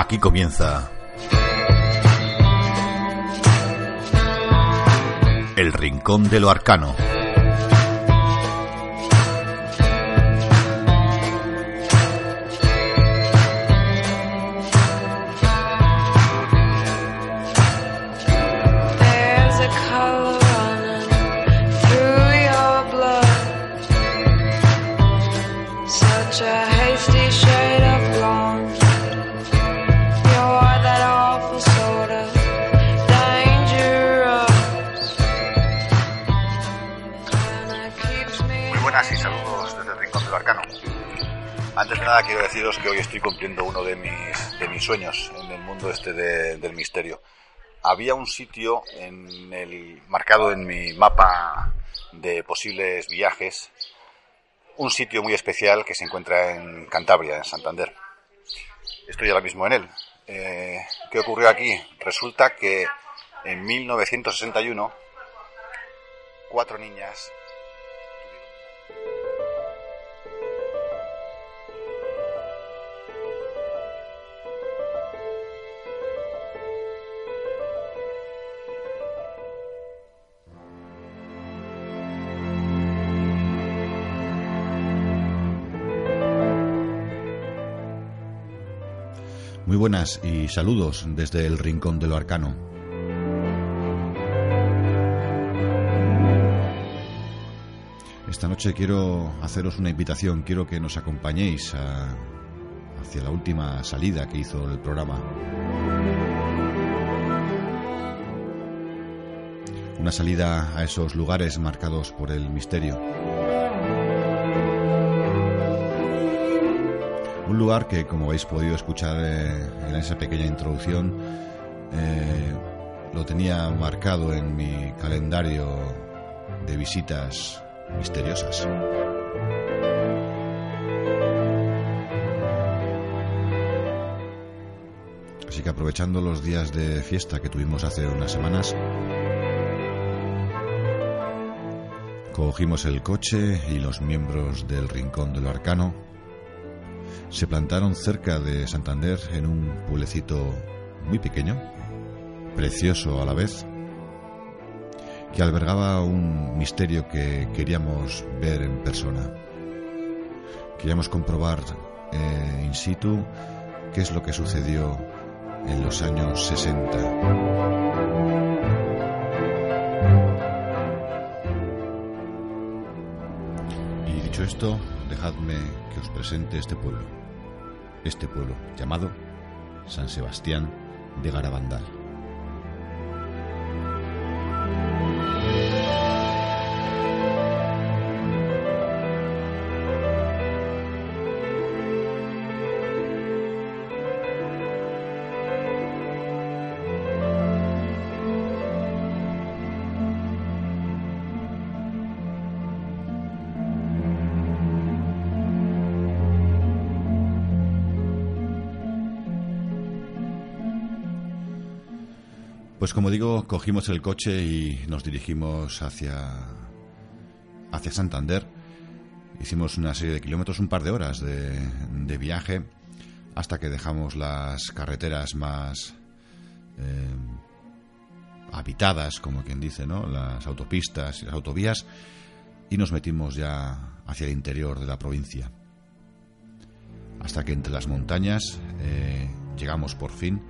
Aquí comienza El Rincón de lo Arcano. Deciros que hoy estoy cumpliendo uno de mis, de mis sueños en el mundo este de- del misterio. Había un sitio en el, marcado en mi mapa de posibles viajes, un sitio muy especial que se encuentra en Cantabria, en Santander. Estoy ahora mismo en él. Eh, ¿Qué ocurrió aquí? Resulta que en 1961 cuatro niñas buenas y saludos desde el Rincón de lo Arcano. Esta noche quiero haceros una invitación, quiero que nos acompañéis hacia la última salida que hizo el programa. Una salida a esos lugares marcados por el misterio. Un lugar que, como habéis podido escuchar eh, en esa pequeña introducción, eh, lo tenía marcado en mi calendario de visitas misteriosas. Así que aprovechando los días de fiesta que tuvimos hace unas semanas, cogimos el coche y los miembros del Rincón de lo Arcano se plantaron cerca de Santander en un pueblecito muy pequeño, precioso a la vez, que albergaba un misterio que queríamos ver en persona. Queríamos comprobar eh, in situ qué es lo que sucedió en los años 60. Y dicho esto, dejadme que os presente este pueblo. Este pueblo llamado San Sebastián de Garabandal. Pues como digo, cogimos el coche y nos dirigimos hacia, hacia Santander. Hicimos una serie de kilómetros, un par de horas de, de viaje, hasta que dejamos las carreteras más eh, habitadas, como quien dice, ¿no? Las autopistas y las autovías, y nos metimos ya hacia el interior de la provincia. Hasta que entre las montañas eh, llegamos por fin,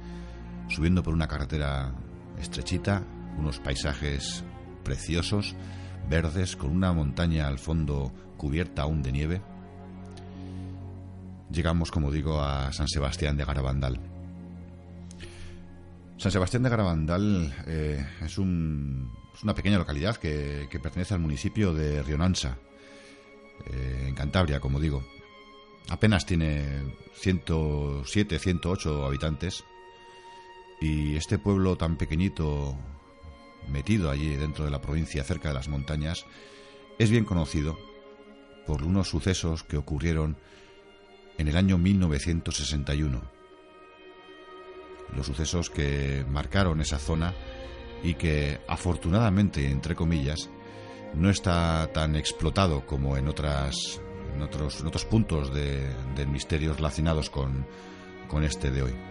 subiendo por una carretera estrechita, unos paisajes preciosos, verdes, con una montaña al fondo cubierta aún de nieve. Llegamos, como digo, a San Sebastián de Garabandal. San Sebastián de Garabandal eh, es, un- una pequeña localidad que, que pertenece al municipio de Rionansa, eh, en Cantabria, como digo. Apenas tiene 107, 108 habitantes. Y este pueblo tan pequeñito, metido allí dentro de la provincia, cerca de las montañas, es bien conocido por unos sucesos que ocurrieron en el año 1961. Los sucesos que marcaron esa zona y que afortunadamente, entre comillas, no está tan explotado como en otras en otros, otros puntos de, del misterio relacionados con, con este de hoy.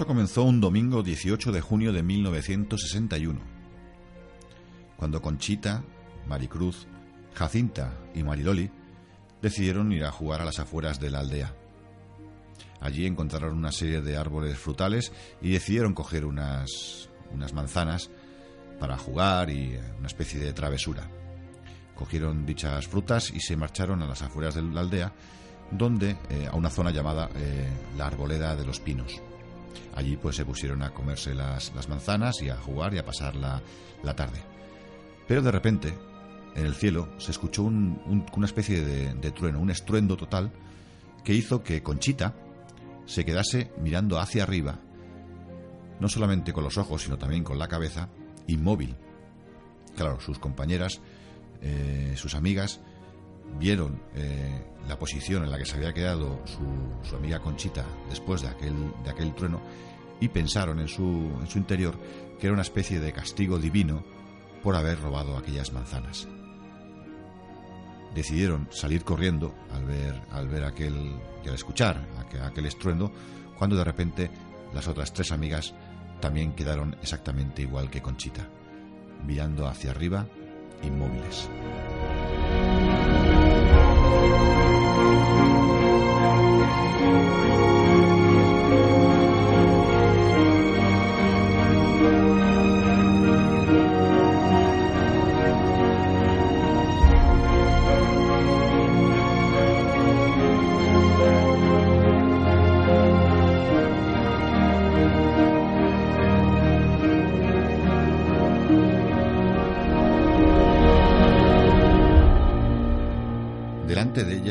Esto comenzó un domingo 18 de junio de 1961, cuando Conchita, Maricruz, Jacinta y Mariloli decidieron ir a jugar a las afueras de la aldea. Allí encontraron una serie de árboles frutales y decidieron coger unas, manzanas para jugar y una especie de travesura. Cogieron dichas frutas y se marcharon a las afueras de la aldea, donde eh, a una zona llamada eh, la Arboleda de los Pinos. Allí pues se pusieron a comerse las, manzanas y a jugar y a pasar la, la tarde. Pero de repente, en el cielo se escuchó un- una especie de, de trueno, un estruendo total, que hizo que Conchita se quedase mirando hacia arriba, no solamente con los ojos, sino también con la cabeza, inmóvil. Claro, sus compañeras, eh, sus amigas, vieron eh, la posición en la que se había quedado su, amiga Conchita después de aquel, de aquel trueno y pensaron en su, en su interior que era una especie de castigo divino por haber robado aquellas manzanas. Decidieron salir corriendo al ver, al ver aquel y al escuchar aquel, aquel estruendo, cuando de repente las otras tres amigas también quedaron exactamente igual que Conchita, mirando hacia arriba, inmóviles. thank you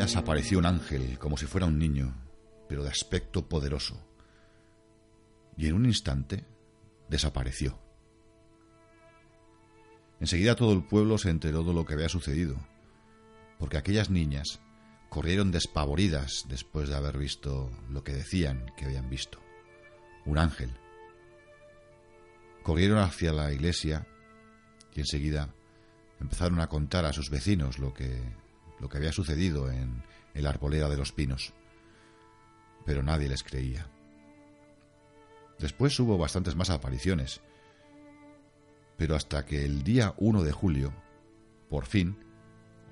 Ellas apareció un ángel, como si fuera un niño, pero de aspecto poderoso. Y en un instante desapareció. Enseguida todo el pueblo se enteró de lo que había sucedido, porque aquellas niñas corrieron despavoridas después de haber visto lo que decían que habían visto. Un ángel. Corrieron hacia la iglesia y enseguida empezaron a contar a sus vecinos lo que, lo que había sucedido en, en la arboleda de los pinos. Pero nadie les creía. Después hubo bastantes más apariciones. Pero hasta que el día 1 de julio, por fin,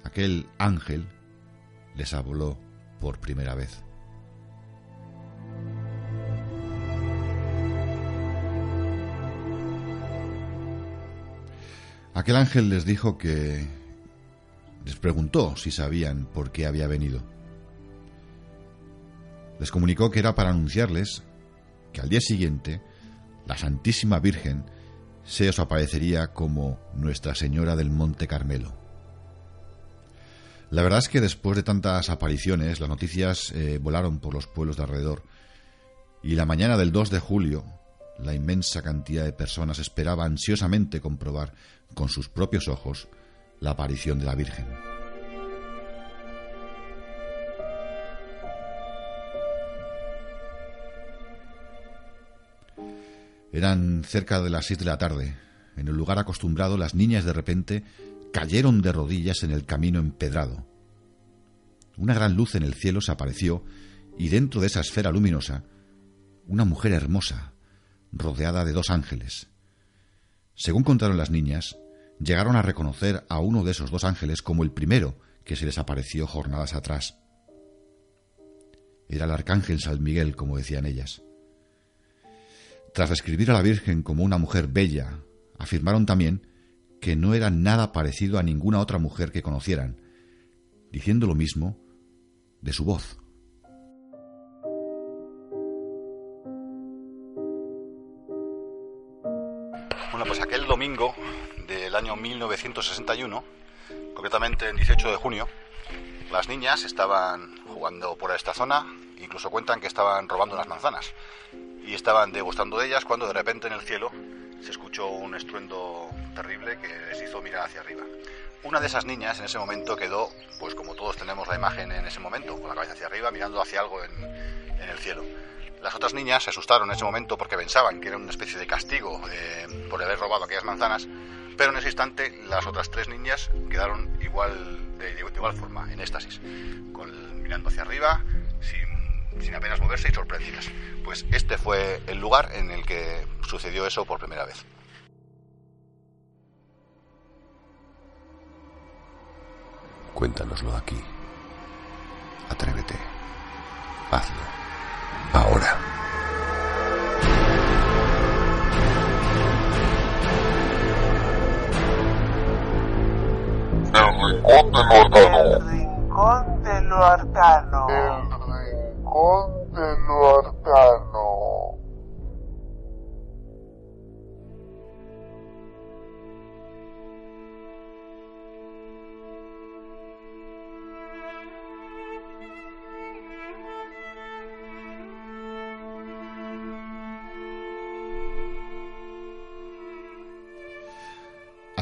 aquel ángel les habló por primera vez. Aquel ángel les dijo que les preguntó si sabían por qué había venido. Les comunicó que era para anunciarles que al día siguiente la Santísima Virgen se os aparecería como Nuestra Señora del Monte Carmelo. La verdad es que después de tantas apariciones, las noticias eh, volaron por los pueblos de alrededor y la mañana del 2 de julio, la inmensa cantidad de personas esperaba ansiosamente comprobar con sus propios ojos la aparición de la Virgen. Eran cerca de las seis de la tarde. En el lugar acostumbrado, las niñas de repente cayeron de rodillas en el camino empedrado. Una gran luz en el cielo se apareció y dentro de esa esfera luminosa, una mujer hermosa, rodeada de dos ángeles. Según contaron las niñas, llegaron a reconocer a uno de esos dos ángeles como el primero que se les apareció jornadas atrás. Era el arcángel San Miguel, como decían ellas. Tras describir a la Virgen como una mujer bella, afirmaron también que no era nada parecido a ninguna otra mujer que conocieran, diciendo lo mismo de su voz. Año 1961, concretamente el 18 de junio, las niñas estaban jugando por esta zona, incluso cuentan que estaban robando unas manzanas y estaban degustando de ellas cuando de repente en el cielo se escuchó un estruendo terrible que les hizo mirar hacia arriba. Una de esas niñas en ese momento quedó, pues como todos tenemos la imagen en ese momento, con la cabeza hacia arriba, mirando hacia algo en, el cielo. Las otras niñas se asustaron en ese momento porque pensaban que era una especie de castigo eh, por haber robado aquellas manzanas, pero en ese instante las otras tres niñas quedaron igual de, igual forma, en éxtasis, mirando hacia arriba, sin sin apenas moverse y sorprendidas. Pues este fue el lugar en el que sucedió eso por primera vez. Cuéntanoslo aquí. Atrévete. Hazlo. Ahora. El rincón de lo arcano. El rincón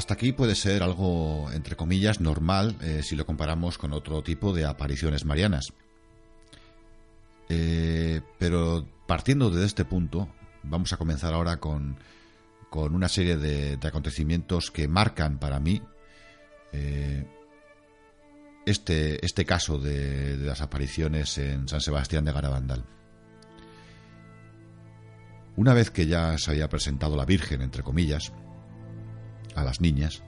Hasta aquí puede ser algo, entre comillas, normal eh, si lo comparamos con otro tipo de apariciones marianas. Eh, pero partiendo de este punto, vamos a comenzar ahora con, con una serie de, acontecimientos que marcan para mí eh, este, este caso de, de las apariciones en San Sebastián de Garabandal. Una vez que ya se había presentado la Virgen, entre comillas, a las niñas.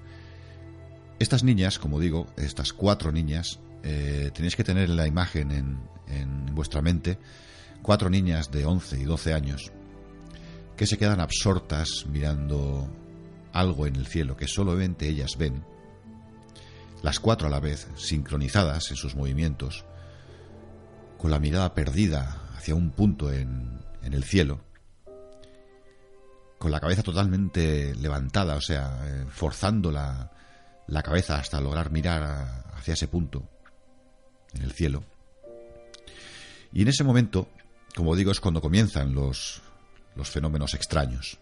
Estas niñas, como digo, estas cuatro niñas, eh, tenéis que tener la imagen en, en vuestra mente, cuatro niñas de 11 y 12 años, que se quedan absortas mirando algo en el cielo que solamente ellas ven, las cuatro a la vez, sincronizadas en sus movimientos, con la mirada perdida hacia un punto en, en el cielo, con la cabeza totalmente levantada, o sea, eh, forzando la, cabeza hasta lograr mirar hacia ese punto en el cielo. Y en ese momento, como digo, es cuando comienzan los, los fenómenos extraños.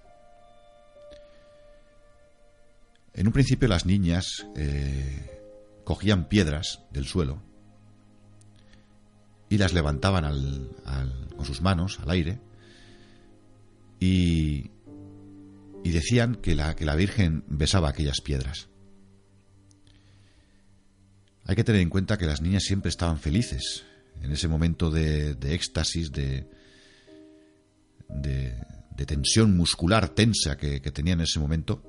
En un principio las niñas eh, cogían piedras del suelo y las levantaban con sus manos al aire y, y decían que la, que la Virgen besaba aquellas piedras. Hay que tener en cuenta que las niñas siempre estaban felices en ese momento de, de éxtasis, de, de, de, tensión muscular tensa que, que tenían en ese momento.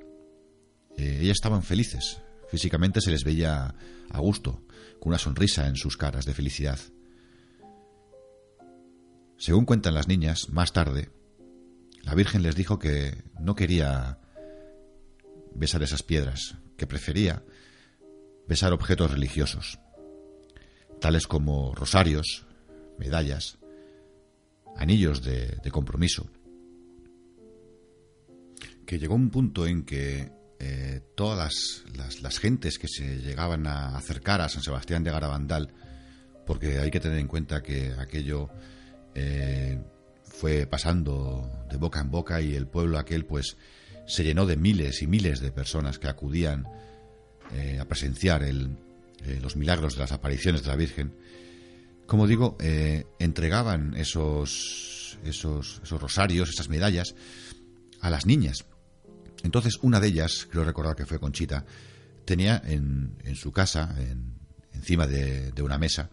Eh, ellas estaban felices, físicamente se les veía a gusto, con una sonrisa en sus caras de felicidad. Según cuentan las niñas, más tarde, la Virgen les dijo que no quería besar esas piedras, que prefería besar objetos religiosos, tales como rosarios, medallas, anillos de, compromiso. Que llegó un punto en que eh, todas las, gentes que se llegaban a acercar a San Sebastián de Garabandal, porque hay que tener en cuenta que aquello eh, fue pasando de boca en boca y el pueblo aquel pues se llenó de miles y miles de personas que acudían eh, a presenciar el, eh, los milagros de las apariciones de la Virgen. Como digo, eh, entregaban esos, esos, rosarios, esas medallas, a las niñas. Entonces una de ellas, creo recordar que fue Conchita, tenía en, en su casa, en, encima de, de, una mesa,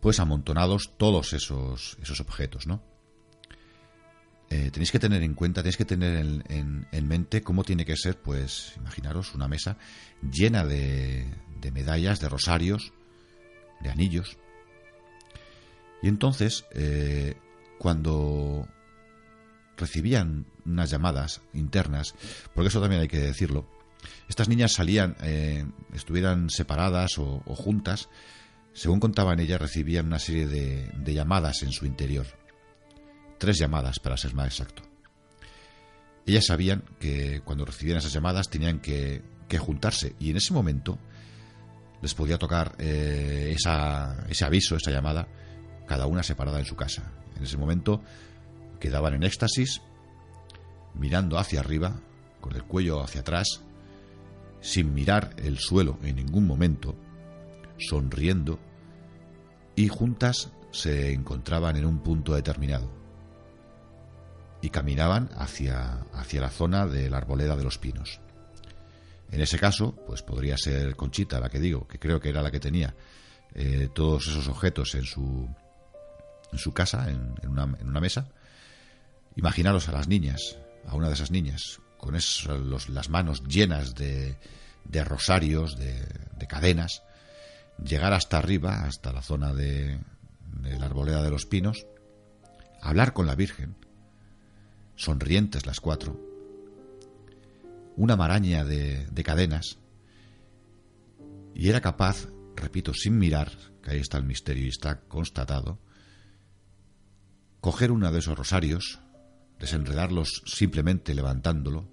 pues amontonados todos esos, esos objetos, ¿no? Eh, tenéis que tener en cuenta, tenéis que tener en, en, en, mente cómo tiene que ser, pues, imaginaros una mesa llena de, medallas, de rosarios, de anillos. Y entonces, eh, cuando recibían unas llamadas internas, porque eso también hay que decirlo, estas niñas salían, eh, estuvieran separadas o, juntas, según contaban ellas, recibían una serie de llamadas en su interior tres llamadas para ser más exacto. Ellas sabían que cuando recibían esas llamadas tenían que, que juntarse y en ese momento les podía tocar eh, esa, ese aviso, esa llamada, cada una separada en su casa. En ese momento quedaban en éxtasis, mirando hacia arriba, con el cuello hacia atrás, sin mirar el suelo en ningún momento, sonriendo, y juntas se encontraban en un punto determinado y caminaban hacia, hacia la zona de la arboleda de los pinos. En ese caso, pues podría ser Conchita, la que digo, que creo que era la que tenía eh, todos esos objetos en su, en su casa, en, una, en una mesa. Imaginaros a las niñas, a una de esas niñas, con esos, los- las manos llenas de, de rosarios, de, de cadenas, llegar hasta arriba, hasta la zona de, de la arboleda de los pinos, hablar con la Virgen, sonrientes las cuatro, una maraña de, de cadenas, y era capaz, repito, sin mirar, que ahí está el misterio y está constatado, coger uno de esos rosarios, desenredarlos simplemente levantándolo,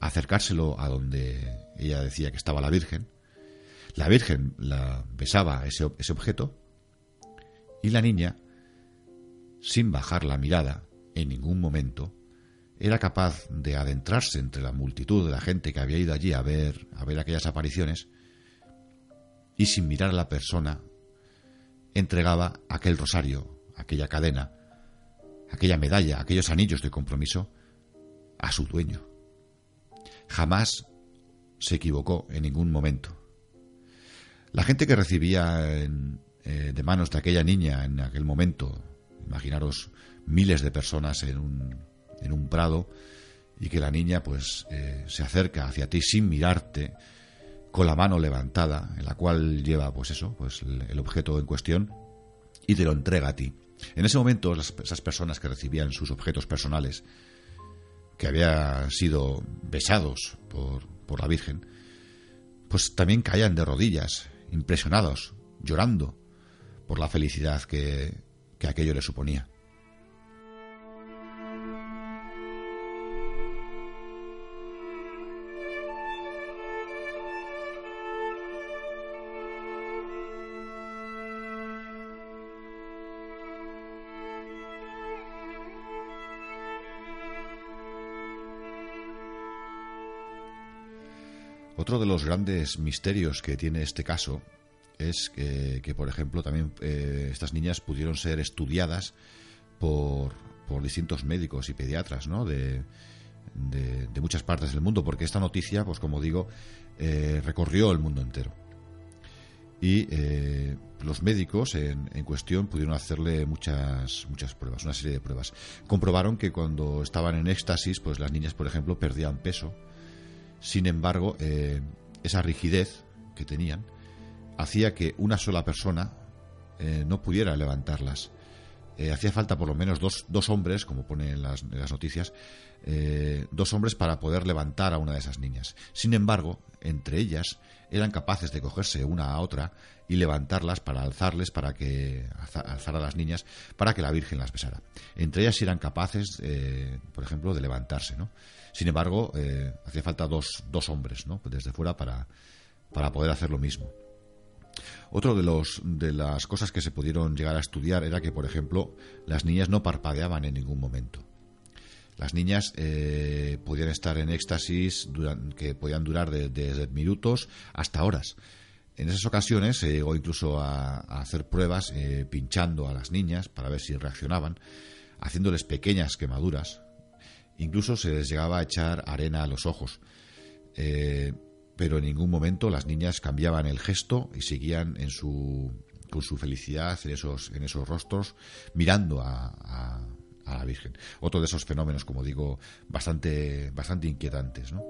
acercárselo a donde ella decía que estaba la Virgen, la Virgen la besaba ese, ese objeto y la niña, sin bajar la mirada en ningún momento, era capaz de adentrarse entre la multitud de la gente que había ido allí a ver, a ver aquellas apariciones y sin mirar a la persona entregaba aquel rosario, aquella cadena, aquella medalla, aquellos anillos de compromiso a su dueño. Jamás se equivocó en ningún momento. La gente que recibía eh, de manos de aquella niña en aquel momento, imaginaros miles de personas en un, en un prado y que la niña pues eh, se acerca hacia ti sin mirarte, con la mano levantada, en la cual lleva pues eso, pues el, objeto en cuestión y te lo entrega a ti. En ese momento esas personas que recibían sus objetos personales que habían sido besados por, por la Virgen, pues también caían de rodillas, impresionados, llorando por la felicidad que, que aquello le suponía. Otro de los grandes misterios que tiene este caso es que, por ejemplo, también eh, estas niñas pudieron ser estudiadas por, por distintos médicos y pediatras ¿no? de muchas partes del mundo, porque esta noticia, pues como digo, eh, recorrió el mundo entero. Y eh, los médicos en, en cuestión pudieron hacerle muchas, muchas pruebas, una serie de pruebas. Comprobaron que cuando estaban en éxtasis, pues las niñas, por ejemplo, perdían peso. Sin embargo, eh, esa rigidez que tenían hacía que una sola persona eh, no pudiera levantarlas. Eh, hacía falta por lo menos dos, dos hombres, como pone en las, noticias, dos hombres para poder levantar a una de esas niñas. Sin embargo, entre ellas eran capaces de cogerse una a otra y levantarlas para alzarles, para que alza- alzar a las niñas, para que la Virgen las besara. Entre ellas eran capaces, por ejemplo, de levantarse, ¿no? Sin embargo, eh, hacía falta dos, dos hombres, ¿no? Desde fuera para, para poder hacer lo mismo. Otro de, los, de las cosas que se pudieron llegar a estudiar era que, por ejemplo, las niñas no parpadeaban en ningún momento. Las niñas eh, podían estar en éxtasis duran- que podían durar de- desde minutos hasta horas. En esas ocasiones se llegó incluso a, a hacer pruebas eh, pinchando a las niñas para ver si reaccionaban, haciéndoles pequeñas quemaduras. Incluso se les llegaba a echar arena a los ojos. Eh, pero en ningún momento las niñas cambiaban el gesto y seguían en su, con su felicidad en esos, en esos rostros, mirando a, a- a la Virgen. Otro de esos fenómenos, como digo, bastante, bastante inquietantes, ¿no?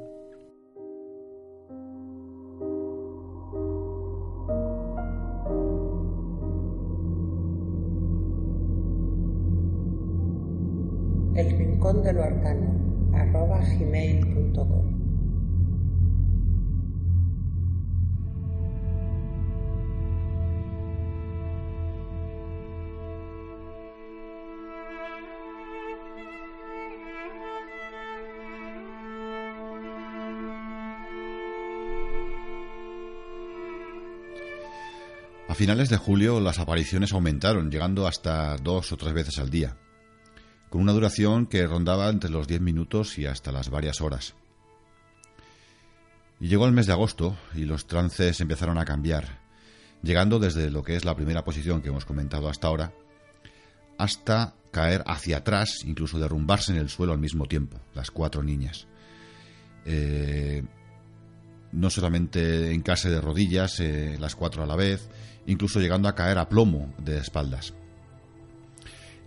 De. A finales de julio las apariciones aumentaron, llegando hasta dos o tres veces al día, con una duración que rondaba entre los 10 minutos y hasta las varias horas. Y llegó el mes de agosto y los trances empezaron a cambiar, llegando desde lo que es la primera posición que hemos comentado hasta ahora, hasta caer hacia atrás, incluso derrumbarse en el suelo al mismo tiempo, las cuatro niñas. Eh, no solamente en clase de rodillas, eh, las cuatro a la vez, incluso llegando a caer a plomo de espaldas.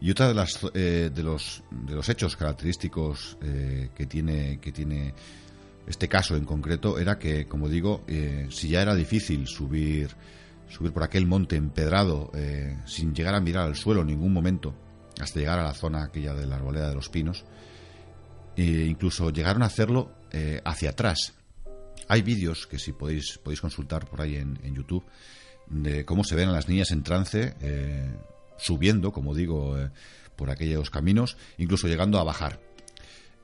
Y otra de, las, eh, de, los, de los hechos característicos eh, que, tiene, este caso en concreto era que, como digo, eh, si ya era difícil subir, subir por aquel monte empedrado sin llegar a mirar al suelo en ningún momento, hasta llegar a la zona aquella de la arboleda de los pinos, e incluso llegaron a hacerlo hacia atrás. Hay vídeos que si podéis, podéis consultar por ahí en YouTube de cómo se ven a las niñas en trance subiendo, como digo, eh, por aquellos caminos, incluso llegando a bajar.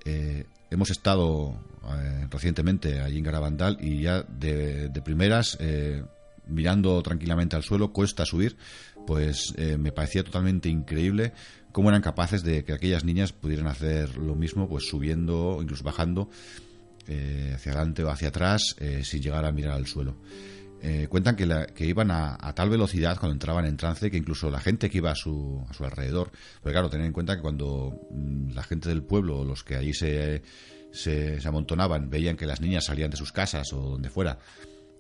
Eh, hemos estado eh, recientemente allí en Garabandal y ya de, primeras, mirando tranquilamente al suelo, cuesta subir, pues me parecía totalmente increíble cómo eran capaces de que aquellas niñas pudieran hacer lo mismo, pues subiendo, incluso bajando hacia adelante o hacia atrás, sin llegar a mirar al suelo. Eh, cuentan que, que iban a, tal velocidad cuando entraban en trance que incluso la gente que iba a su, a su alrededor, porque claro, tener en cuenta que cuando mm, la gente del pueblo, los que allí se, se, amontonaban, veían que las niñas salían de sus casas o donde fuera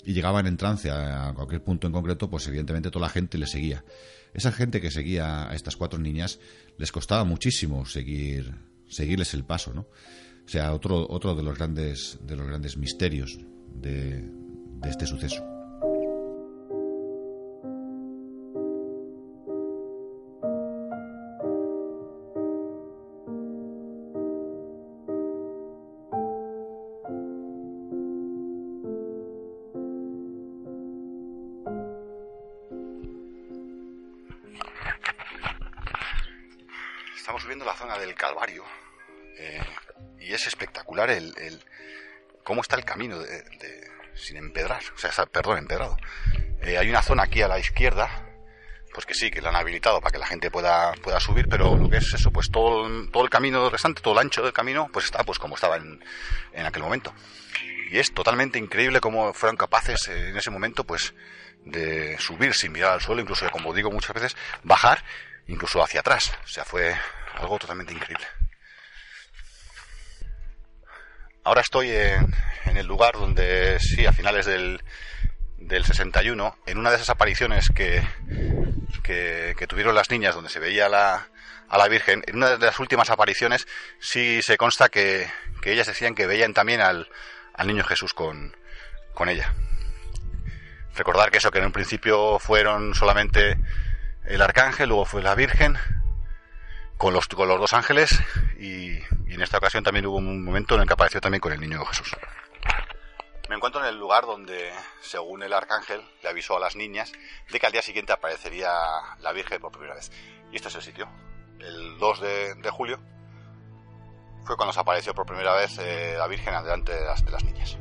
y llegaban en trance a, cualquier punto en concreto, pues evidentemente toda la gente les seguía. Esa gente que seguía a estas cuatro niñas les costaba muchísimo seguir seguirles el paso, ¿no? O sea, otro, otro de los grandes de los grandes misterios de, de este suceso. O sea, perdón, empedrado. Eh, hay una zona aquí a la izquierda, pues que sí, que la han habilitado para que la gente pueda, pueda subir, pero lo que es eso, pues todo, todo el camino restante, todo el ancho del camino, pues está pues como estaba en, en aquel momento. Y es totalmente increíble cómo fueron capaces eh, en ese momento, pues, de subir sin mirar al suelo, incluso, como digo muchas veces, bajar, incluso hacia atrás. O sea, fue algo totalmente increíble. Ahora estoy en, el lugar donde, sí, a finales del, del 61, en una de esas apariciones que, tuvieron las niñas, donde se veía a la Virgen, en una de las últimas apariciones sí se consta que, ellas decían que veían también al, al niño Jesús con, con ella. Recordar que eso, que en un principio fueron solamente el arcángel, luego fue la Virgen, con los, con los dos ángeles y, en esta ocasión también hubo un momento en el que apareció también con el niño Jesús. Me encuentro en el lugar donde, según el arcángel, le avisó a las niñas de que al día siguiente aparecería la Virgen por primera vez. Y este es el sitio. El 2 de, julio fue cuando se apareció por primera vez eh, la Virgen delante de las, de las niñas.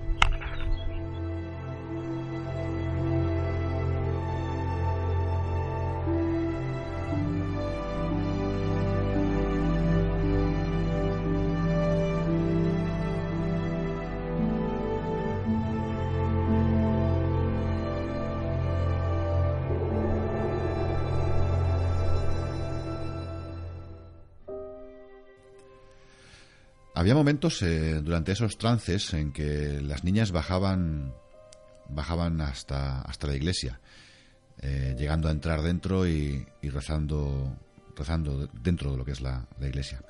Momentos eh, durante esos trances en que las niñas bajaban bajaban hasta, hasta la iglesia, eh, llegando a entrar dentro y, rezando, rezando dentro de lo que es la, iglesia.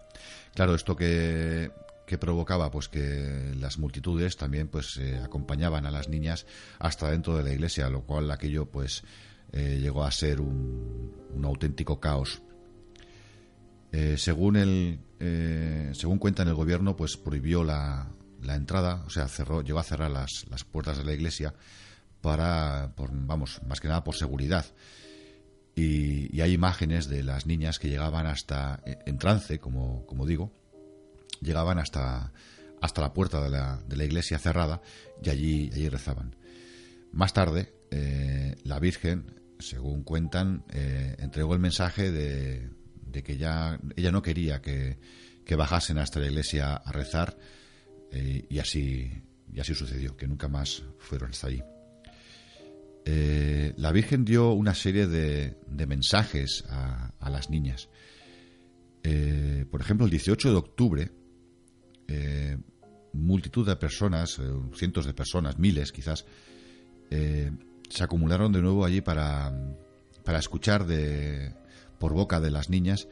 Claro, esto que, provocaba pues que las multitudes también pues eh, acompañaban a las niñas hasta dentro de la iglesia, lo cual aquello pues llegó a ser un, un auténtico caos. Según el, eh, según cuentan el gobierno, pues prohibió la, entrada, o sea, cerró, llegó a cerrar las, puertas de la iglesia para, vamos, más que nada por seguridad. Y, hay imágenes de las niñas que llegaban hasta, en trance, como, como digo, llegaban hasta, hasta la puerta de la, de la iglesia cerrada y allí, allí rezaban. Más tarde, eh, la Virgen, según cuentan, eh, entregó el mensaje de, de que ya ella no quería que, bajasen hasta la iglesia a rezar eh, y así y así sucedió, que nunca más fueron hasta allí. Eh, la Virgen dio una serie de, de mensajes a, las niñas. Eh, por ejemplo, el 18 de octubre, multitud de personas, cientos de personas, miles quizás, se acumularon de nuevo allí para, para escuchar de, por boca de las niñas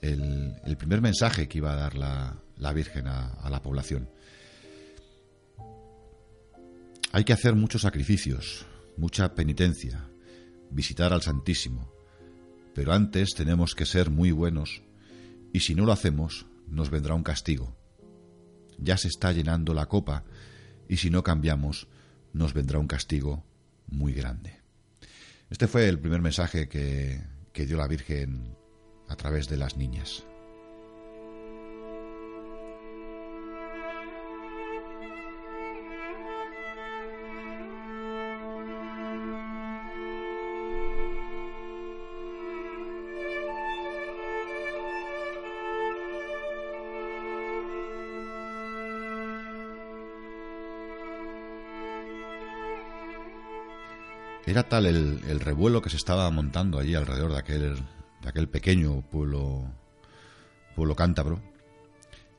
el, primer mensaje que iba a dar la, la Virgen a la población. Hay que hacer muchos sacrificios, mucha penitencia, visitar al Santísimo, pero antes tenemos que ser muy buenos y si no lo hacemos nos vendrá un castigo. Ya se está llenando la copa y si no cambiamos nos vendrá un castigo muy grande. Este fue el primer mensaje que, que dio la Virgen a través de las niñas. Era tal el, el revuelo que se estaba montando allí alrededor de aquel, de aquel pequeño pueblo, pueblo cántabro,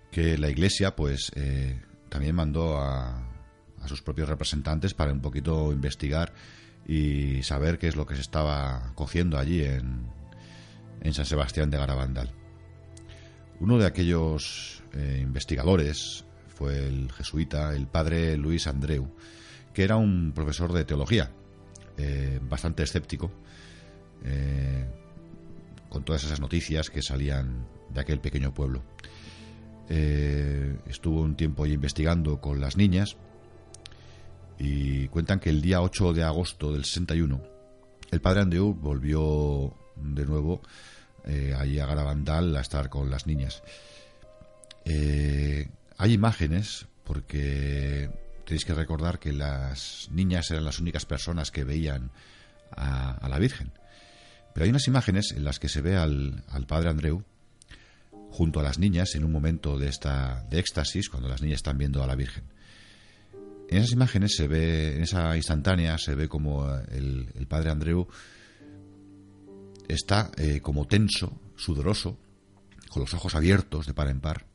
que la iglesia pues eh, también mandó a, a sus propios representantes para un poquito investigar y saber qué es lo que se estaba cociendo allí en, en San Sebastián de Garabandal. Uno de aquellos eh, investigadores fue el jesuita, el padre Luis Andreu, que era un profesor de teología, eh, bastante escéptico, eh, con todas esas noticias que salían de aquel pequeño pueblo. Eh, estuvo un tiempo ahí investigando con las niñas y cuentan que el día 8 de agosto del 61 el padre Andreu volvió de nuevo allí a Garabandal a estar con las niñas. Hay imágenes porque tenéis que recordar que las niñas eran las únicas personas que veían a, la Virgen. Pero hay unas imágenes en las que se ve al, padre Andreu junto a las niñas en un momento de esta de éxtasis cuando las niñas están viendo a la Virgen. En esas imágenes se ve, en esa instantánea, se ve como el, el padre Andreu está eh, como tenso, sudoroso, con los ojos abiertos de par en par.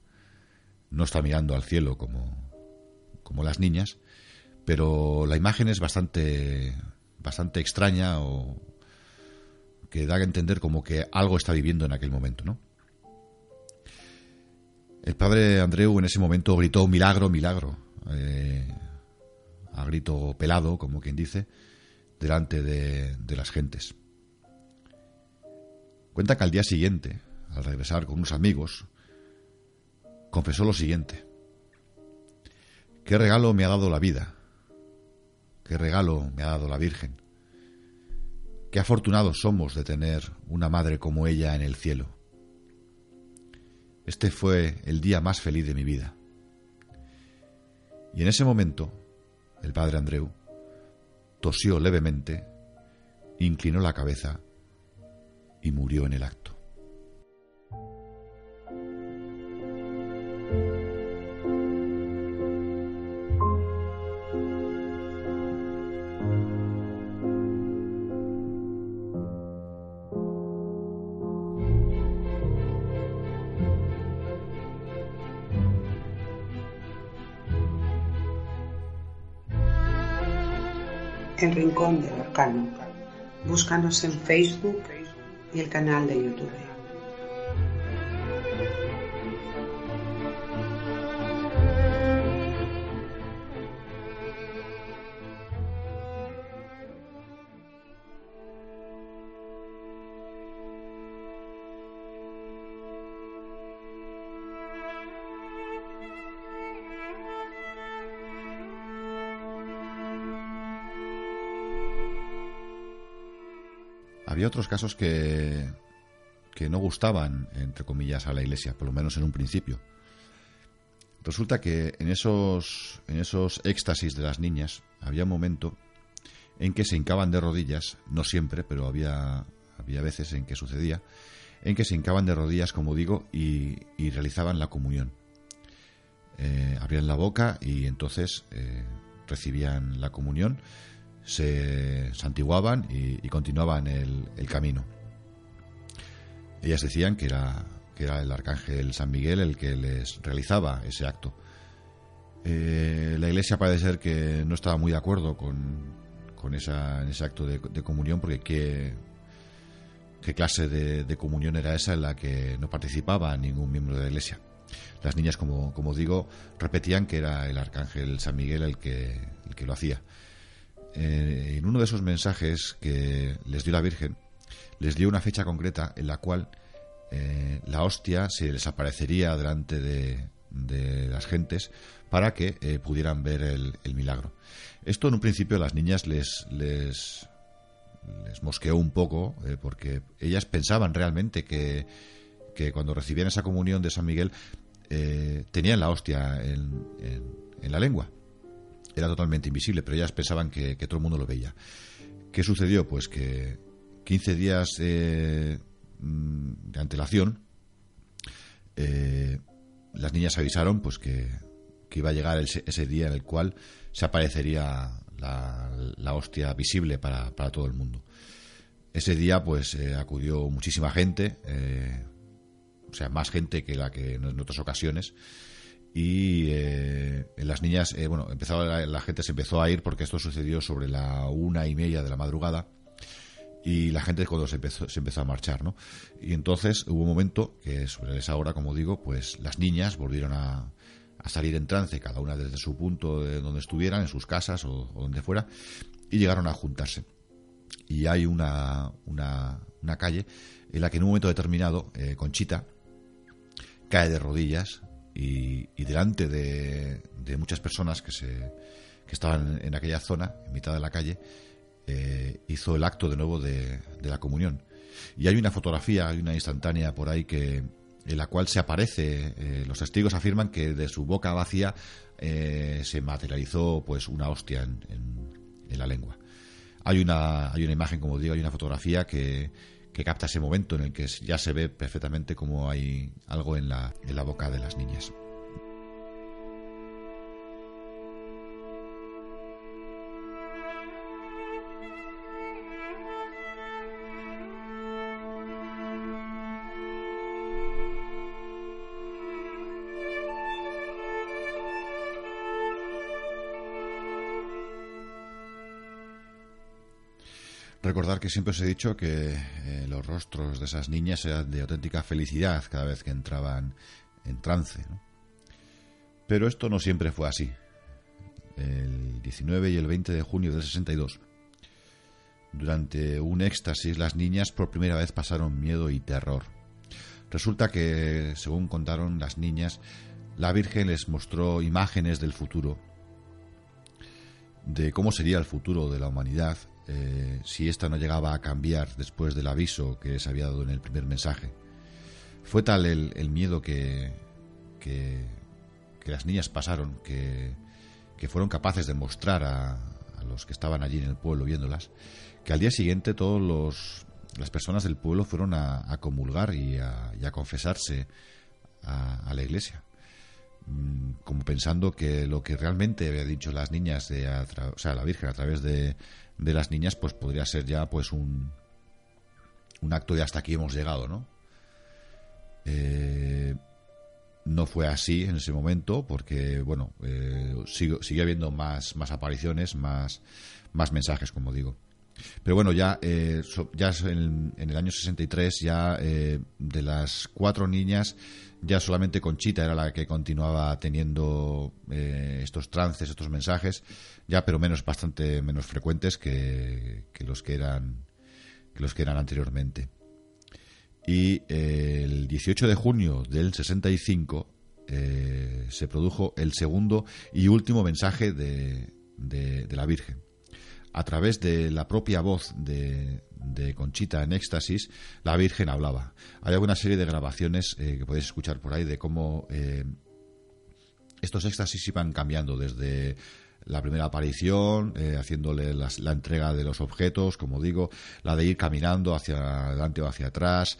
No está mirando al cielo como, como las niñas, pero la imagen es bastante, bastante extraña o que da a entender como que algo está viviendo en aquel momento, ¿no? El padre Andreu en ese momento gritó milagro, milagro, eh, a grito pelado, como quien dice, delante de, de las gentes. Cuenta que al día siguiente, al regresar con unos amigos, confesó lo siguiente. ¿Qué regalo me ha dado la vida? ¿Qué regalo me ha dado la Virgen? Qué afortunados somos de tener una madre como ella en el cielo. Este fue el día más feliz de mi vida. Y en ese momento, el padre Andreu tosió levemente, inclinó la cabeza y murió en el acto. Rincón Arcano. Búscanos en Facebook y el canal de YouTube. Otros casos que, que no gustaban, entre comillas, a la iglesia, por lo menos en un principio. Resulta que en esos, en esos éxtasis de las niñas había un momento en que se hincaban de rodillas, no siempre, pero había, había veces en que sucedía, en que se hincaban de rodillas, como digo, y, realizaban la comunión. Eh, abrían la boca y entonces eh, recibían la comunión, se santiguaban y, continuaban el, el camino. Ellas decían que era, que era el arcángel San Miguel el que les realizaba ese acto. Eh, la iglesia parece ser que no estaba muy de acuerdo con, con esa, ese acto de, de comunión porque qué, qué clase de, de comunión era esa en la que no participaba ningún miembro de la iglesia. Las niñas, como, como digo, repetían que era el arcángel San Miguel el que, el que lo hacía. Eh, en uno de esos mensajes que les dio la Virgen, les dio una fecha concreta en la cual eh, la hostia se les aparecería delante de, de las gentes para que eh, pudieran ver el, milagro. Esto en un principio a las niñas les, les, mosqueó un poco porque ellas pensaban realmente que, que cuando recibían esa comunión de San Miguel tenían la hostia en la lengua. Era totalmente invisible, pero ellas pensaban que, que todo el mundo lo veía. ¿Qué sucedió? Pues que 15 días eh, mm, de antelación eh, las niñas avisaron pues que, que iba a llegar ese, ese día en el cual se aparecería la, la hostia visible para, para todo el mundo. Ese día pues eh, acudió muchísima gente, o sea, más gente que la que en otras ocasiones. Y eh, las niñas, eh, bueno, empezaba la, gente se empezó a ir porque esto sucedió sobre la una y media de la madrugada y la gente cuando se empezó, se empezó a marchar, ¿no? Y entonces hubo un momento que sobre esa hora, como digo, pues las niñas volvieron a, salir en trance, cada una desde su punto de donde estuvieran, en sus casas o, o donde fuera, y llegaron a juntarse. Y hay una, una, una calle en la que en un momento determinado eh, Conchita cae de rodillas y, delante de, de muchas personas que, se, que estaban en aquella zona, en mitad de la calle, eh, hizo el acto de nuevo de, de la comunión. Y hay una fotografía, hay una instantánea por ahí que en la cual se aparece, eh, los testigos afirman que de su boca vacía eh, se materializó pues una hostia en, en- en la lengua. Hay una, hay una imagen, como digo, hay una fotografía que, que capta ese momento en el que ya se ve perfectamente cómo hay algo en la, en la boca de las niñas. Recordar que siempre os he dicho que eh, los rostros de esas niñas eran de auténtica felicidad cada vez que entraban en trance. Pero esto no siempre fue así. El 19 y el 20 de junio del 62, durante un éxtasis, las niñas por primera vez pasaron miedo y terror. Resulta que, según contaron las niñas, la Virgen les mostró imágenes del futuro, de cómo sería el futuro de la humanidad eh, si ésta no llegaba a cambiar después del aviso que se había dado en el primer mensaje. Fue tal el, el miedo que, que, las niñas pasaron que, que fueron capaces de mostrar a, los que estaban allí en el pueblo viéndolas, que al día siguiente todos los las personas del pueblo fueron a, comulgar y a, a confesarse a, la iglesia Mm, como pensando que lo que realmente había dicho las niñas de o sea la virgen a través de, de las niñas pues podría ser ya pues un un acto de hasta aquí hemos llegado no Eh, no fue así en ese momento porque bueno eh, sigo, sigue habiendo más más apariciones más más mensajes como digo pero bueno ya eh, so- ya en, en el año 63 ya eh, de las cuatro niñas ya solamente Conchita era la que continuaba teniendo eh, estos trances estos mensajes ya pero menos bastante menos frecuentes que, los que eran que los que eran anteriormente y eh, el 18 de junio del 65 eh, se produjo el segundo y último mensaje de- de la Virgen. A través de la propia voz de, de Conchita en éxtasis, la Virgen hablaba. Hay alguna serie de grabaciones eh, que podéis escuchar por ahí de cómo eh, estos éxtasis iban cambiando desde la primera aparición, eh, haciéndole las- la entrega de los objetos, como digo, la de ir caminando hacia adelante o hacia atrás,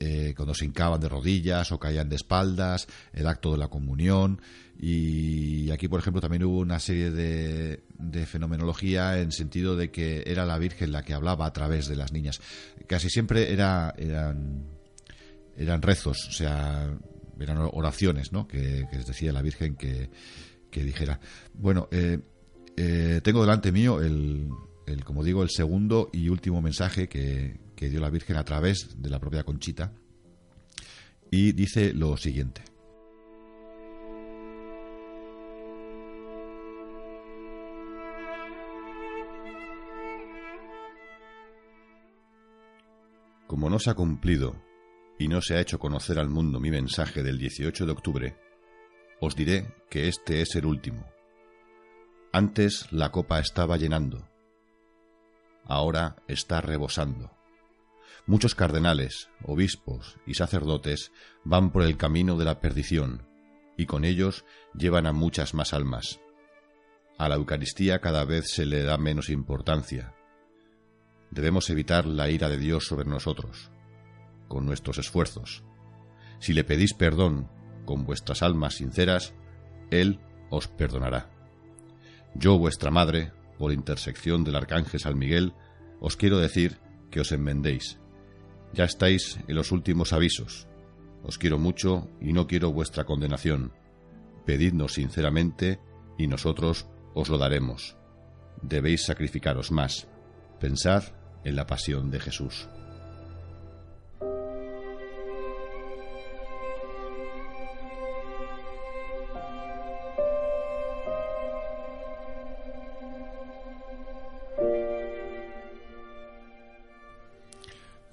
eh, cuando se hincaban de rodillas o caían de espaldas, el acto de la comunión. Y aquí, por ejemplo, también hubo una serie de, de fenomenología en sentido de que era la Virgen la que hablaba a través de las niñas. Casi siempre era, eran, eran rezos, o sea, eran oraciones, ¿no? Que, que les decía la Virgen que, que dijera. Bueno, eh, eh, tengo delante mío el, el, como digo, el segundo y último mensaje que, que dio la Virgen a través de la propia Conchita. Y dice lo siguiente. Como no se ha cumplido y no se ha hecho conocer al mundo mi mensaje del 18 de octubre, os diré que este es el último. Antes la copa estaba llenando, ahora está rebosando. Muchos cardenales, obispos y sacerdotes van por el camino de la perdición, y con ellos llevan a muchas más almas. A la Eucaristía cada vez se le da menos importancia. Debemos evitar la ira de Dios sobre nosotros, con nuestros esfuerzos. Si le pedís perdón con vuestras almas sinceras, Él os perdonará. Yo, vuestra madre, por intersección del arcángel San Miguel, os quiero decir que os enmendéis. Ya estáis en los últimos avisos. Os quiero mucho y no quiero vuestra condenación. Pedidnos sinceramente y nosotros os lo daremos. Debéis sacrificaros más. Pensad en la pasión de Jesús.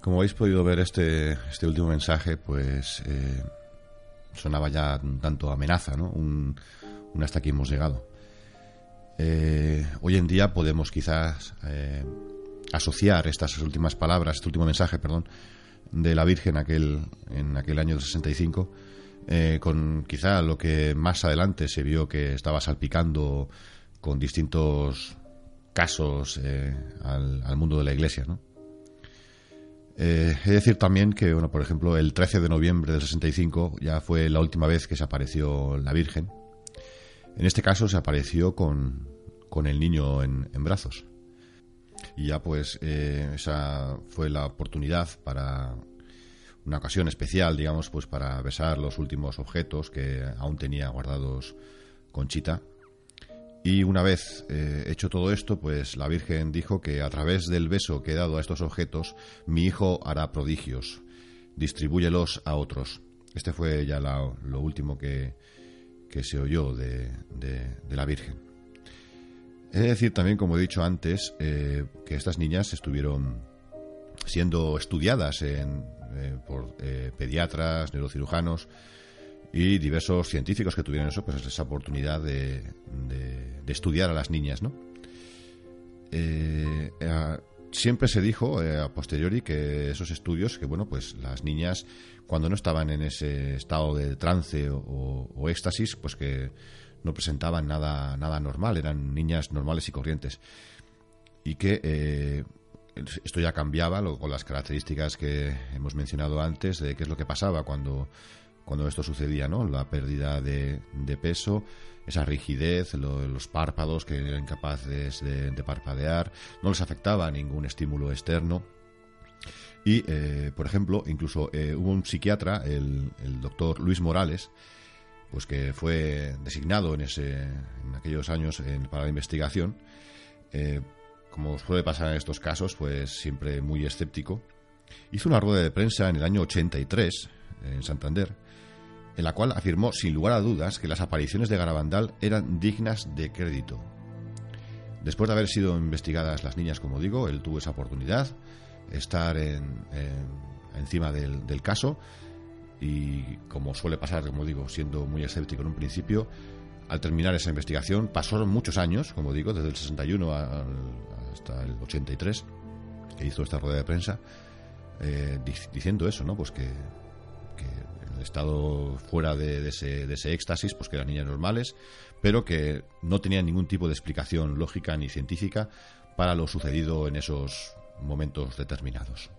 Como habéis podido ver este, este último mensaje, pues eh, sonaba ya un tanto amenaza, ¿no? Un, hasta aquí hemos llegado. Eh, hoy en día podemos quizás eh, asociar estas últimas palabras, este último mensaje, perdón, de la Virgen aquel, en aquel año del 65, eh, con quizá lo que más adelante se vio que estaba salpicando con distintos casos al mundo de la Iglesia, ¿no? Eh, he de decir también que, bueno, por ejemplo, el 13 de noviembre del 65 ya fue la última vez que se apareció la Virgen. En este caso se apareció con, con el niño en, en brazos. Y ya pues eh, esa fue la oportunidad para una ocasión especial, digamos, pues para besar los últimos objetos que aún tenía guardados Conchita. Y una vez eh, hecho todo esto, pues la Virgen dijo que a través del beso que he dado a estos objetos, mi hijo hará prodigios, distribúyelos a otros. Este fue ya la- lo último que, que se oyó de, de- la Virgen. He de decir también, como he dicho antes, eh, que estas niñas estuvieron siendo estudiadas en, eh, por pediatras, neurocirujanos y diversos científicos que tuvieron eso, pues esa oportunidad de, de- estudiar a las niñas, ¿no? Eh, eh, siempre se dijo eh, a posteriori que esos estudios, que bueno, pues las niñas cuando no estaban en ese estado de trance o, éxtasis, pues que no presentaban nada, nada normal, eran niñas normales y corrientes. Y que esto ya cambiaba lo- con las características que hemos mencionado antes de qué es lo que pasaba cuando, cuando esto sucedía, ¿no? La pérdida de, de peso, esa rigidez, lo- los párpados que eran incapaces de, de parpadear, no les afectaba ningún estímulo externo. Y, eh, por ejemplo, incluso eh, hubo un psiquiatra, el, el doctor Luis Morales, pues que fue designado en, ese, en aquellos años en- para la investigación. eh, como suele pasar en estos casos, pues siempre muy escéptico. Hizo una rueda de prensa en el año 83 en Santander, en la cual afirmó sin lugar a dudas que las apariciones de Garabandal eran dignas de crédito. Después de haber sido investigadas las niñas, como digo, él tuvo esa oportunidad, estar en- en- encima del, caso y como suele pasar, como digo, siendo muy escéptico en un principio, al terminar esa investigación pasaron muchos años, como digo, desde el 61 al- hasta el 83, que hizo esta rueda de prensa, eh, dic- diciendo eso, ¿no? Pues que, estado fuera de, ese, de ese éxtasis, pues que eran niñas normales, pero que no tenían ningún tipo de explicación lógica ni científica para lo sucedido en esos momentos determinados.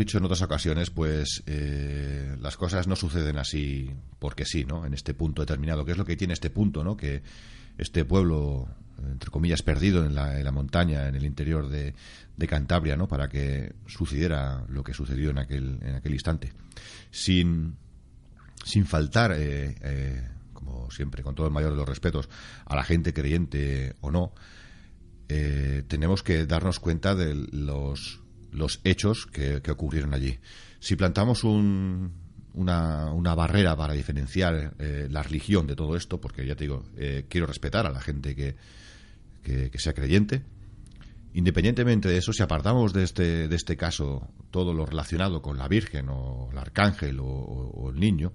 Dicho en otras ocasiones, pues eh, las cosas no suceden así porque sí, ¿no? En este punto determinado, que es lo que tiene este punto, ¿no? Que este pueblo, entre comillas, perdido en la, en la montaña, en el interior de, Cantabria, ¿no? Para que sucediera lo que sucedió en aquel, en aquel instante. Sin, sin faltar, eh, eh, como siempre, con todo el mayor de los respetos, a la gente creyente o no, eh, tenemos que darnos cuenta de los, los hechos que, ocurrieron allí. Si plantamos un, una, una, barrera para diferenciar eh, la religión de todo esto, porque ya te digo, eh, quiero respetar a la gente que, sea creyente. Independientemente de eso, si apartamos de este, de este caso todo lo relacionado con la Virgen o el Arcángel o el niño,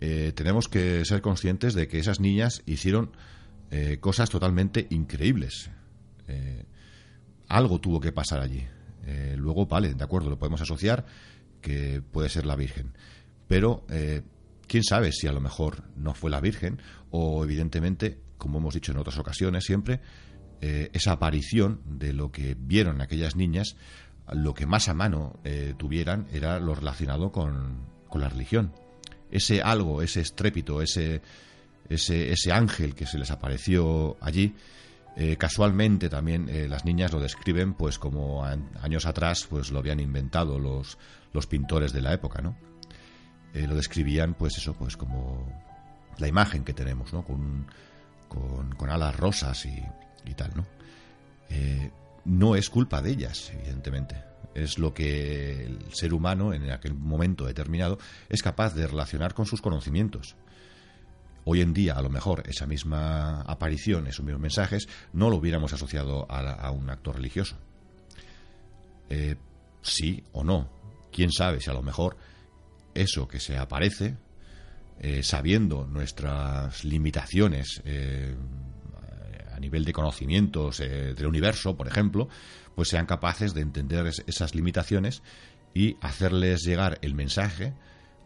eh, tenemos que ser conscientes de que esas niñas hicieron eh, cosas totalmente increíbles. Eh, algo tuvo que pasar allí. Luego, vale, de acuerdo, lo podemos asociar que puede ser la Virgen. Pero eh, quién sabe si a lo mejor no fue la Virgen o evidentemente, como hemos dicho en otras ocasiones siempre, eh, esa aparición de lo que vieron aquellas niñas, lo que más a mano eh, tuvieran era lo relacionado con, con, la religión. Ese algo, ese estrépito, ese, ese, ese ángel que se les apareció allí, eh, casualmente también eh, las niñas lo describen pues como a, años atrás pues lo habían inventado los, los pintores de la época, ¿no? Eh, lo describían pues eso pues como la imagen que tenemos, ¿no? Con, con, con alas rosas y, y tal, ¿no? no es culpa de ellas, evidentemente. Es lo que el ser humano en aquel momento determinado es capaz de relacionar con sus conocimientos. Hoy en día, a lo mejor, esa misma aparición, esos mismos mensajes, no lo hubiéramos asociado a, un acto religioso. Eh, sí o no. Quién sabe si a lo mejor eso que se aparece, eh, sabiendo nuestras limitaciones eh, a nivel de conocimientos del universo, por ejemplo, pues sean capaces de entender es, esas limitaciones y hacerles llegar el mensaje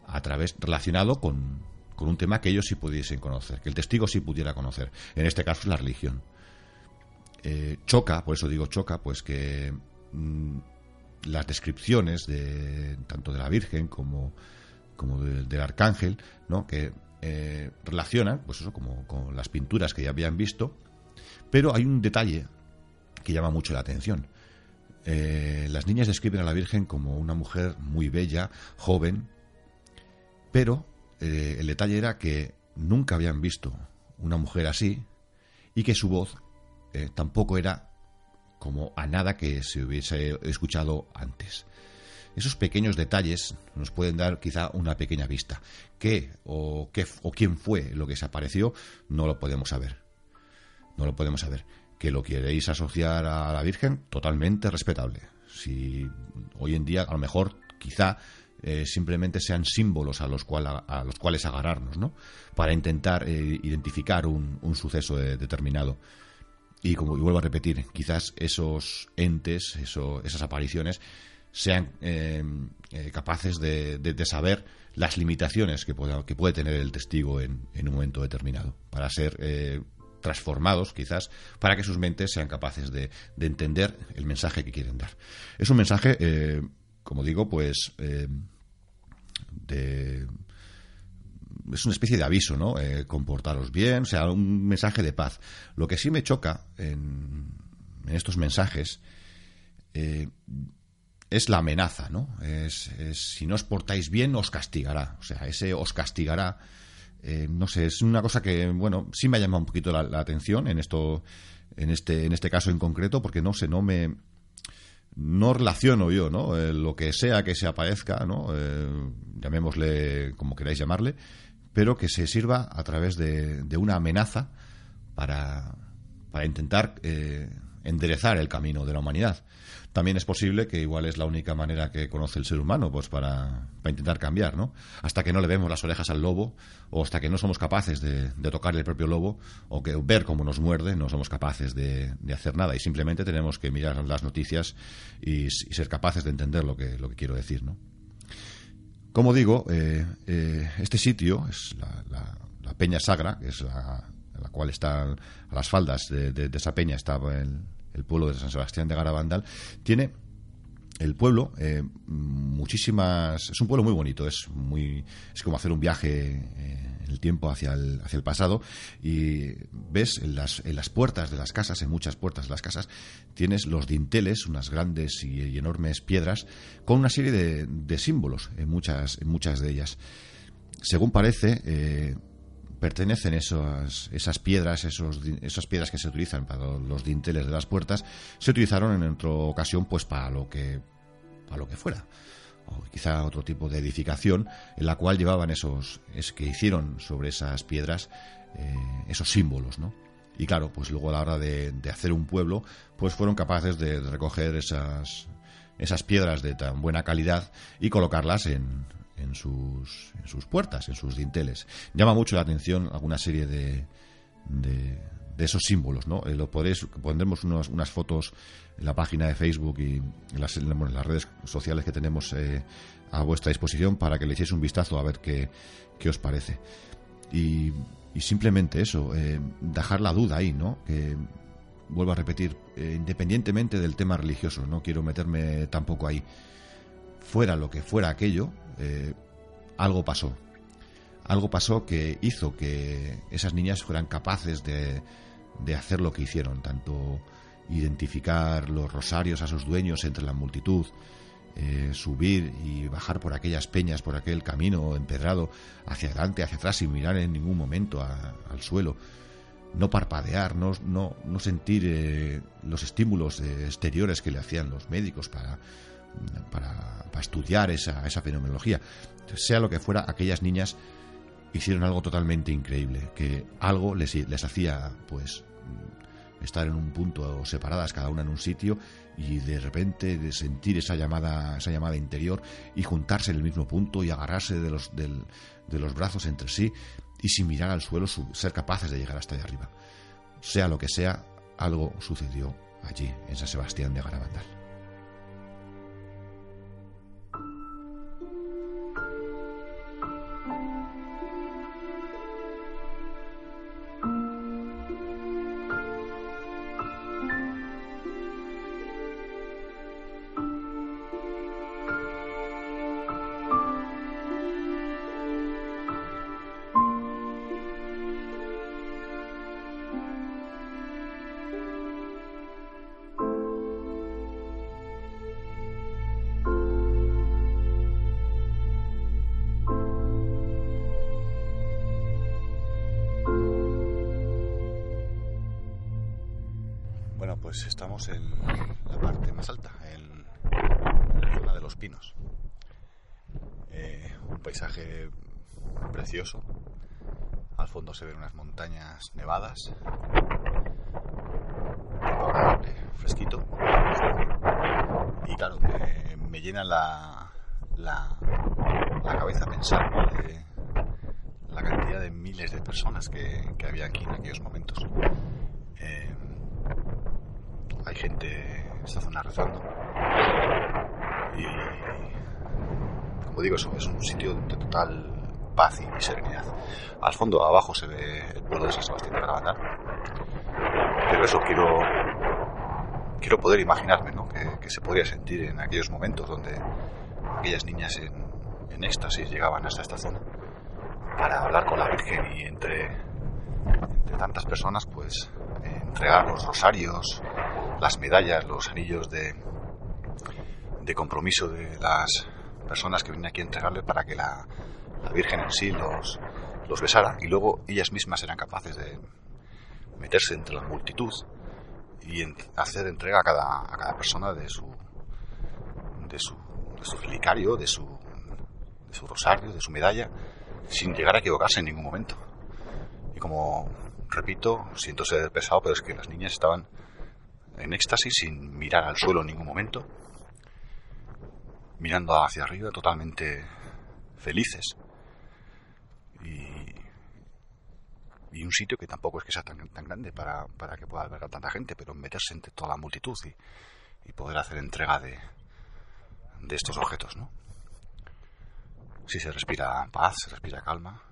a través relacionado con, con un tema que ellos sí pudiesen conocer, que el testigo sí pudiera conocer. En este caso es la religión. Eh, choca, por eso digo choca, pues que mmm, las descripciones de tanto de la Virgen como, como de, del arcángel, ¿no? que eh, relacionan, pues eso, como con las pinturas que ya habían visto, pero hay un detalle que llama mucho la atención. Eh, las niñas describen a la Virgen como una mujer muy bella, joven, pero eh, el detalle era que nunca habían visto una mujer así y que su voz eh, tampoco era como a nada que se hubiese escuchado antes. Esos pequeños detalles nos pueden dar quizá una pequeña vista. ¿Qué o, qué o quién fue lo que se apareció? No lo podemos saber. No lo podemos saber. ¿Que lo queréis asociar a la Virgen? Totalmente respetable. Si hoy en día, a lo mejor, quizá eh, simplemente sean símbolos a los, cual, a, a los cuales agarrarnos, ¿no? Para intentar eh, identificar un, suceso de, determinado. Y como vuelvo a repetir, quizás esos entes, eso, esas apariciones, sean eh, capaces de, saber las limitaciones que, pueda, que puede tener el testigo en, un momento determinado, para ser transformados, quizás, para que sus mentes sean capaces de, de, entender el mensaje que quieren dar. Es un mensaje, como digo, pues eh, de es una especie de aviso, ¿no? Eh, comportaros bien, o sea, un mensaje de paz. Lo que sí me choca en, en estos mensajes eh, es la amenaza, ¿no? Es, si no os portáis bien, os castigará. O sea, ese os castigará, no sé, es una cosa que, bueno, sí me ha llamado un poquito la, la atención en esto, en este, en este caso en concreto, porque no sé, no me, no relaciono yo, ¿no? Eh, lo que sea que se aparezca, ¿no? Eh, llamémosle como queráis llamarle, pero que se sirva a través de, de una amenaza para, para intentar eh, enderezar el camino de la humanidad. También es posible que igual es la única manera que conoce el ser humano pues para, intentar cambiar, ¿no? Hasta que no le vemos las orejas al lobo o hasta que no somos capaces de, tocar el propio lobo o que ver cómo nos muerde, no somos capaces de, hacer nada y simplemente tenemos que mirar las noticias y, ser capaces de entender lo que, lo que quiero decir, ¿no? Como digo, eh, eh, este sitio es la, la, la, Peña Sagra, que es la, cual está a las faldas de, de, de esa peña estaba el, el pueblo de San Sebastián de Garabandal, tiene el pueblo, eh, muchísimas. Es un pueblo muy bonito, es muy. Es como hacer un viaje eh, en el tiempo hacia el, hacia el pasado. Y ves en las, en las puertas de las casas, en muchas puertas de las casas, tienes los dinteles, unas grandes y, y enormes piedras, con una serie de, de símbolos en muchas, en muchas de ellas. Según parece, eh, pertenecen esas, piedras, esos, esas piedras que se utilizan para los dinteles de las puertas, se utilizaron en otra ocasión pues para lo que, para lo que fuera. O quizá otro tipo de edificación en la cual llevaban esos, es que hicieron sobre esas piedras eh, esos símbolos, ¿no? Y claro, pues luego a la hora de, de hacer un pueblo, pues fueron capaces de recoger esas, esas piedras de tan buena calidad y colocarlas en, en, sus, en sus puertas, en sus dinteles. Llama mucho la atención alguna serie de, de, esos símbolos, ¿no? Eh, lo podréis, pondremos unos- unas fotos en la página de Facebook y en las, redes sociales que tenemos eh, a vuestra disposición para que le echéis un vistazo a ver qué, qué os parece. Y, y simplemente eso, eh, dejar la duda ahí, ¿no? Que vuelvo a repetir, eh, independientemente del tema religioso, no quiero meterme tampoco ahí. Fuera lo que fuera aquello, eh, algo pasó. Algo pasó que hizo que esas niñas fueran capaces de, de hacer lo que hicieron, tanto identificar los rosarios a sus dueños entre la multitud, eh, subir y bajar por aquellas peñas, por aquel camino empedrado, hacia adelante, hacia atrás, sin mirar en ningún momento al suelo. No parpadear, no, no, no sentir eh, los estímulos exteriores que le hacían los médicos para, para, estudiar esa, esa fenomenología. Sea lo que fuera, aquellas niñas hicieron algo totalmente increíble, que algo les, les hacía, pues, estar en un punto separadas cada una en un sitio y de repente de sentir esa llamada esa llamada interior y juntarse en el mismo punto y agarrarse de los del- de los brazos entre sí y sin mirar al suelo su- ser capaces de llegar hasta allá arriba sea lo que sea algo sucedió allí en San Sebastián de Garabandal pues estamos en la parte más alta, en la zona de los pinos. Eh, un paisaje precioso. Al fondo se ven unas montañas nevadas. Fresquito. Y claro, me, me llena la, la, cabeza pensar de la cantidad de miles de personas que, que había aquí en aquellos momentos. Eh, hay gente en esta zona. Y, como digo, eso es un sitio de total paz y serenidad. Al fondo, abajo, se ve el pueblo de San Sebastián de Garabandal. Pero eso, quiero, quiero poder imaginarme ¿no? que, se podría sentir en aquellos momentos donde aquellas niñas en, en éxtasis llegaban hasta esta zona para hablar con la Virgen y entre, entre tantas personas, pues eh, entregar los rosarios, las medallas, los anillos de, de compromiso de las personas que vienen aquí a entregarle para que la, la Virgen en sí los, los besara y luego ellas mismas eran capaces de meterse entre la multitud y hacer entrega a cada, a cada persona de su, de su, de su relicario, de su, de su rosario, de su medalla, sin llegar a equivocarse en ningún momento. Y como repito, siento ser pesado, pero es que las niñas estaban en éxtasis sin mirar al suelo en ningún momento, mirando hacia arriba totalmente felices. Y, y un sitio que tampoco es que sea tan, tan grande para, para que pueda albergar tanta gente, pero meterse entre toda la multitud y, y poder hacer entrega de, de estos objetos, ¿no? Si se respira paz, se respira calma.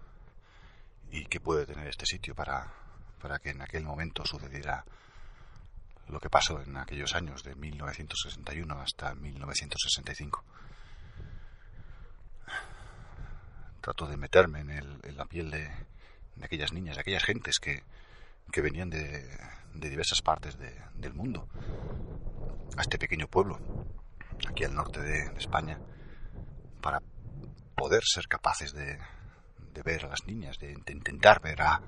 ¿Y qué puede tener este sitio para, para que en aquel momento sucediera lo que pasó en aquellos años de 1961 hasta 1965. Trato de meterme en, el, en la piel de, de, aquellas niñas, de aquellas gentes que, venían de, de diversas partes de, del mundo a este pequeño pueblo, aquí al norte de, España, para poder ser capaces de, ver a las niñas, de intentar ver a,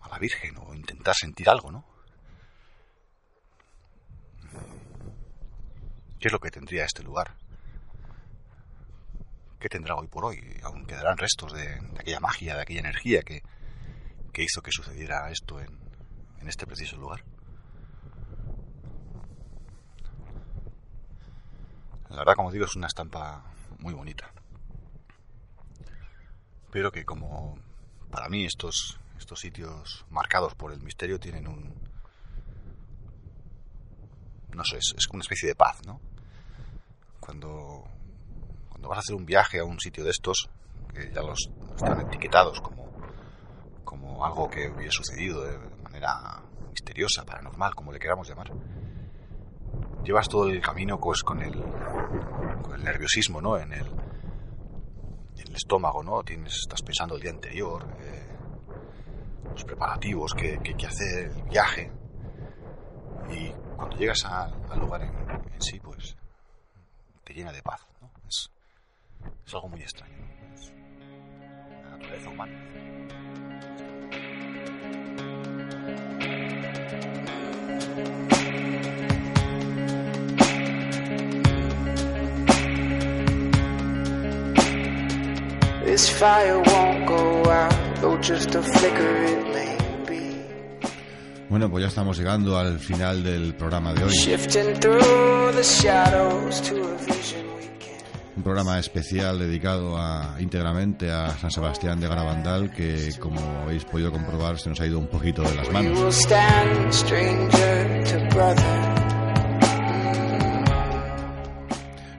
a la Virgen o intentar sentir algo, ¿no? ¿Qué es lo que tendría este lugar? ¿Qué tendrá hoy por hoy? Aún quedarán restos de, aquella magia, de aquella energía que, que hizo que sucediera esto en, en este preciso lugar. La verdad, como digo, es una estampa muy bonita. Pero que como para mí estos, estos sitios marcados por el misterio tienen un... No sé, es, es una especie de paz, ¿no? Cuando, vas a hacer un viaje a un sitio de estos, que ya los están etiquetados como, como algo que hubiera sucedido de manera misteriosa, paranormal, como le queramos llamar, llevas todo el camino pues con el, con el nerviosismo, ¿no? En el, en el estómago, ¿no? Tienes, estás pensando el día anterior, eh, los preparativos que, hay que hacer, el viaje. Y cuando llegas al lugar en, en, sí, pues te llena de paz, es algo muy extraño. Es la naturaleza humana. This fire won't go out, though just a flicker it may be. Bueno, pues ya estamos llegando al final del programa de hoy. Shifting through the shadows to a vision. Un programa especial dedicado a, íntegramente a San Sebastián de Garabandal que, como habéis podido comprobar, se nos ha ido un poquito de las manos.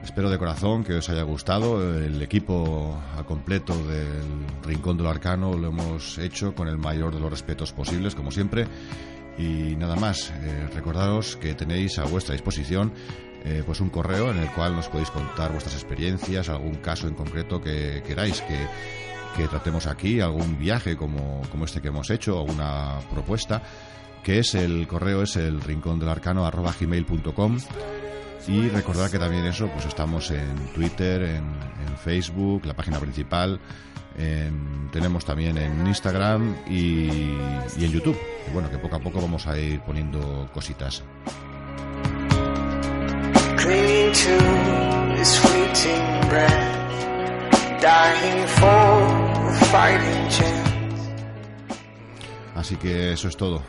Espero de corazón que os haya gustado. El equipo a completo del Rincón del Arcano lo hemos hecho con el mayor de los respetos posibles, como siempre. Y nada más, eh, recordaros que tenéis a vuestra disposición eh, pues un correo en el cual nos podéis contar vuestras experiencias, algún caso en concreto que queráis que, que tratemos aquí, algún viaje como, como este que hemos hecho, alguna propuesta, que es el correo es el rincón del arcano gmail.com y recordar que también eso, pues estamos en Twitter, en, Facebook, la página principal, en- tenemos también en Instagram y, en YouTube. Bueno, que poco a poco vamos a ir poniendo cositas. Así que eso es todo.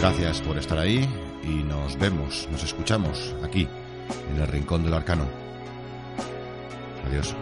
Gracias por estar ahí y nos vemos, nos escuchamos aquí, en el Rincón del Arcano. Adiós.